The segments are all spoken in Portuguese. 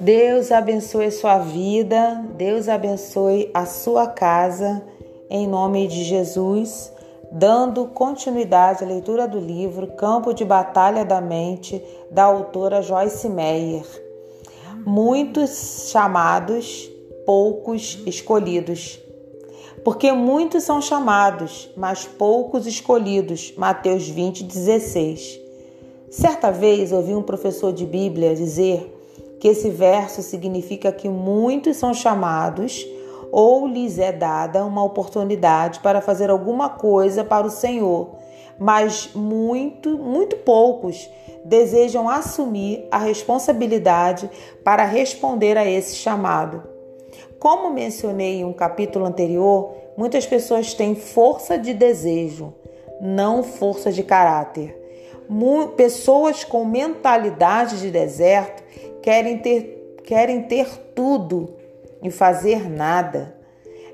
Deus abençoe sua vida, Deus abençoe a sua casa, em nome de Jesus, dando continuidade à leitura do livro Campo de Batalha da Mente, da autora Joyce Meyer. Muitos chamados, poucos escolhidos. Porque muitos são chamados, mas poucos escolhidos. Mateus 20, 16. Certa vez ouvi um professor de Bíblia dizer que esse verso significa que muitos são chamados ou lhes é dada uma oportunidade para fazer alguma coisa para o Senhor, mas muito, muito poucos desejam assumir a responsabilidade para responder a esse chamado. Como mencionei em um capítulo anterior, muitas pessoas têm força de desejo, não força de caráter. Pessoas com mentalidade de deserto querem ter, querem ter tudo e fazer nada.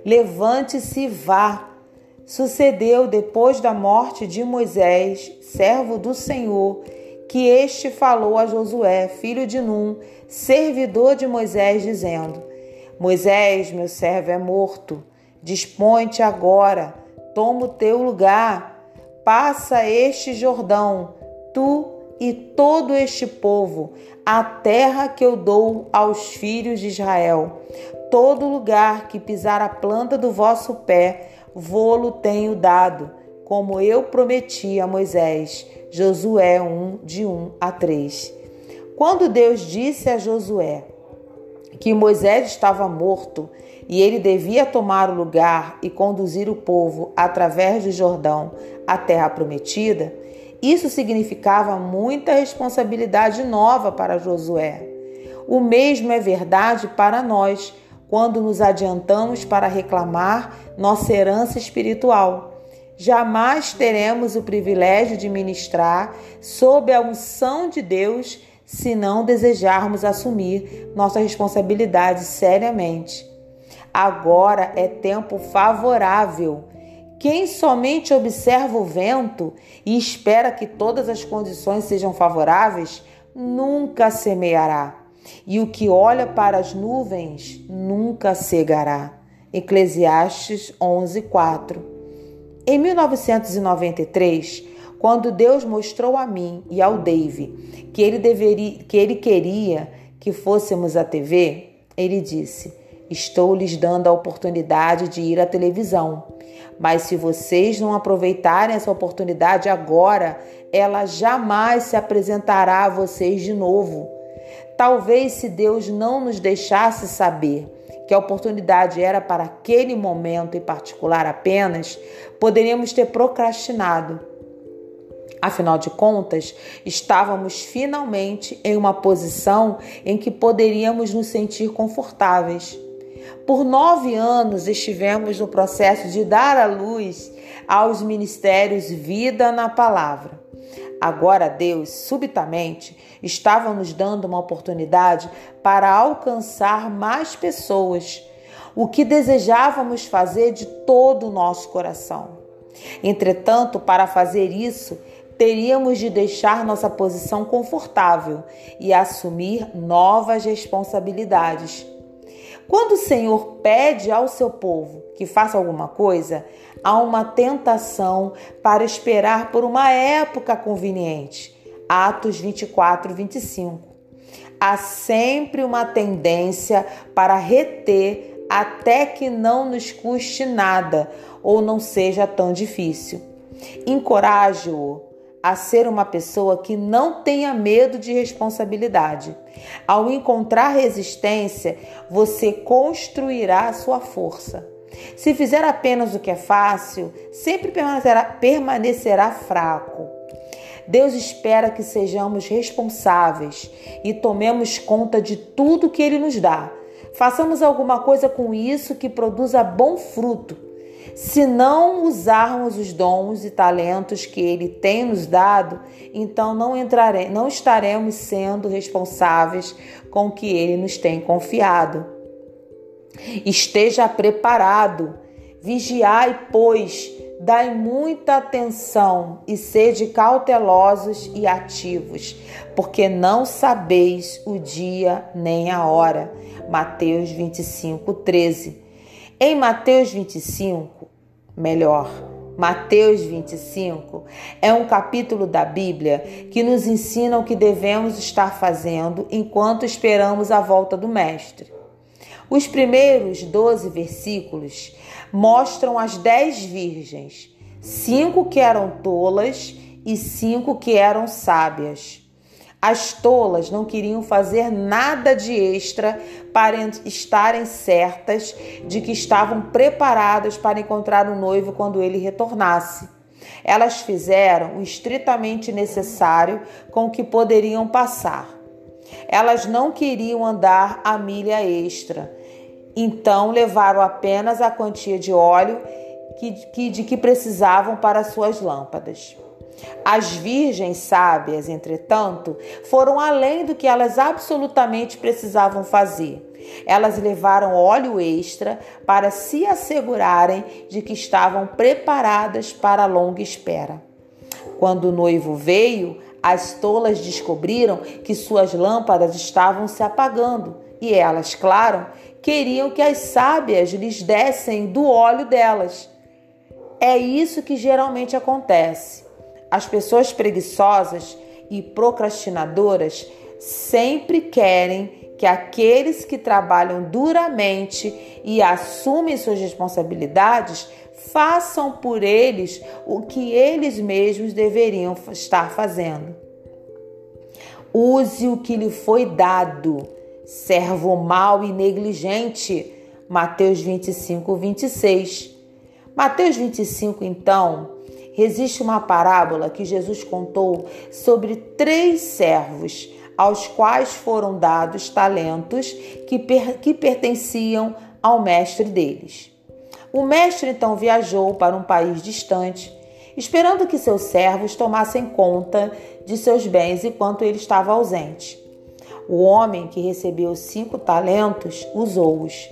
Levante-se e vá. Sucedeu depois da morte de Moisés, servo do Senhor, que este falou a Josué, filho de Num, servidor de Moisés, dizendo: Moisés, meu servo, é morto. Dispõe-te agora, toma o teu lugar, passa este Jordão, tu e todo este povo, a terra que eu dou aos filhos de Israel. Todo lugar que pisar a planta do vosso pé, vô-lo tenho dado, como eu prometi a Moisés. Josué 1, de 1 a 3. Quando Deus disse a Josué que Moisés estava morto e ele devia tomar o lugar e conduzir o povo através do Jordão à terra prometida, isso significava muita responsabilidade nova para Josué. O mesmo é verdade para nós quando nos adiantamos para reclamar nossa herança espiritual. Jamais teremos o privilégio de ministrar sob a unção de Deus se não desejarmos assumir nossa responsabilidade seriamente. Agora é tempo favorável quem somente observa o vento e espera que todas as condições sejam favoráveis, nunca semeará. E o que olha para as nuvens nunca cegará. Eclesiastes 11:4. Em 1993, quando Deus mostrou a mim e ao Dave que ele deveria, que ele queria que fôssemos à TV, ele disse: Estou lhes dando a oportunidade de ir à televisão. Mas se vocês não aproveitarem essa oportunidade agora, ela jamais se apresentará a vocês de novo. Talvez se Deus não nos deixasse saber que a oportunidade era para aquele momento em particular apenas, poderíamos ter procrastinado. Afinal de contas, estávamos finalmente em uma posição em que poderíamos nos sentir confortáveis. Por nove anos estivemos no processo de dar à luz aos ministérios Vida na Palavra. Agora Deus, subitamente, estava nos dando uma oportunidade para alcançar mais pessoas, o que desejávamos fazer de todo o nosso coração. Entretanto, para fazer isso, teríamos de deixar nossa posição confortável e assumir novas responsabilidades. Quando o Senhor pede ao seu povo que faça alguma coisa, há uma tentação para esperar por uma época conveniente. Atos 24, 25. Há sempre uma tendência para reter até que não nos custe nada ou não seja tão difícil. Encoraje-o a ser uma pessoa que não tenha medo de responsabilidade. Ao encontrar resistência, você construirá a sua força. Se fizer apenas o que é fácil, sempre permanecerá, permanecerá fraco. Deus espera que sejamos responsáveis e tomemos conta de tudo que Ele nos dá. Façamos alguma coisa com isso que produza bom fruto se não usarmos os dons e talentos que Ele tem nos dado, então não, entrare, não estaremos sendo responsáveis com o que Ele nos tem confiado. Esteja preparado, vigiai, pois, Dai muita atenção e sede cautelosos e ativos, porque não sabeis o dia nem a hora. Mateus 25, 13. Em Mateus 25, melhor, Mateus 25 é um capítulo da Bíblia que nos ensina o que devemos estar fazendo enquanto esperamos a volta do Mestre. Os primeiros 12 versículos mostram as dez virgens, cinco que eram tolas e cinco que eram sábias. As tolas não queriam fazer nada de extra para estarem certas de que estavam preparadas para encontrar o noivo quando ele retornasse. Elas fizeram o estritamente necessário com o que poderiam passar. Elas não queriam andar a milha extra, então levaram apenas a quantia de óleo que, que, de que precisavam para suas lâmpadas. As virgens sábias, entretanto, foram além do que elas absolutamente precisavam fazer. Elas levaram óleo extra para se assegurarem de que estavam preparadas para a longa espera. Quando o noivo veio, as tolas descobriram que suas lâmpadas estavam se apagando e elas, claro, queriam que as sábias lhes dessem do óleo delas. É isso que geralmente acontece. As pessoas preguiçosas e procrastinadoras sempre querem que aqueles que trabalham duramente e assumem suas responsabilidades façam por eles o que eles mesmos deveriam estar fazendo. Use o que lhe foi dado, servo mau e negligente. Mateus 25, 26. Mateus 25, então, Existe uma parábola que Jesus contou sobre três servos aos quais foram dados talentos que, per que pertenciam ao mestre deles. O mestre então viajou para um país distante, esperando que seus servos tomassem conta de seus bens enquanto ele estava ausente. O homem que recebeu cinco talentos usou-os.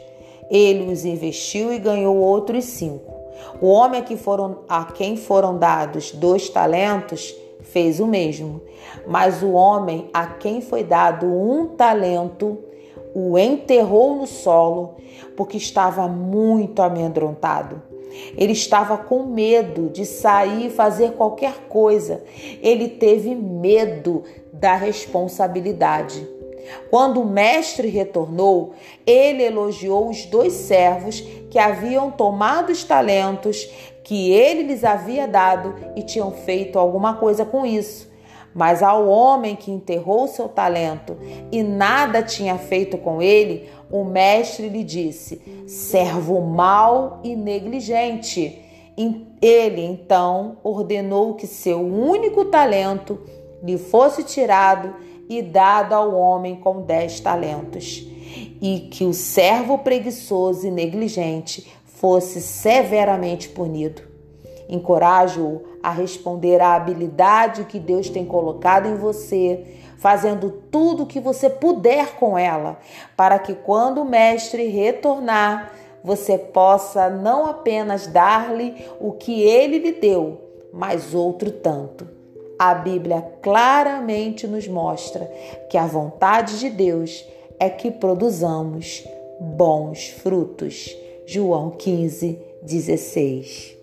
Ele os investiu e ganhou outros cinco. O homem a, que foram, a quem foram dados dois talentos fez o mesmo, mas o homem a quem foi dado um talento o enterrou no solo porque estava muito amedrontado. Ele estava com medo de sair e fazer qualquer coisa. Ele teve medo da responsabilidade. Quando o mestre retornou, ele elogiou os dois servos que haviam tomado os talentos que ele lhes havia dado e tinham feito alguma coisa com isso. Mas ao homem que enterrou seu talento e nada tinha feito com ele, o mestre lhe disse: servo mau e negligente. Ele então ordenou que seu único talento lhe fosse tirado e dado ao homem com dez talentos, e que o servo preguiçoso e negligente fosse severamente punido. Encorajo-o a responder à habilidade que Deus tem colocado em você, fazendo tudo o que você puder com ela, para que quando o Mestre retornar, você possa não apenas dar-lhe o que ele lhe deu, mas outro tanto a Bíblia claramente nos mostra que a vontade de Deus é que produzamos bons frutos. João 15, 16.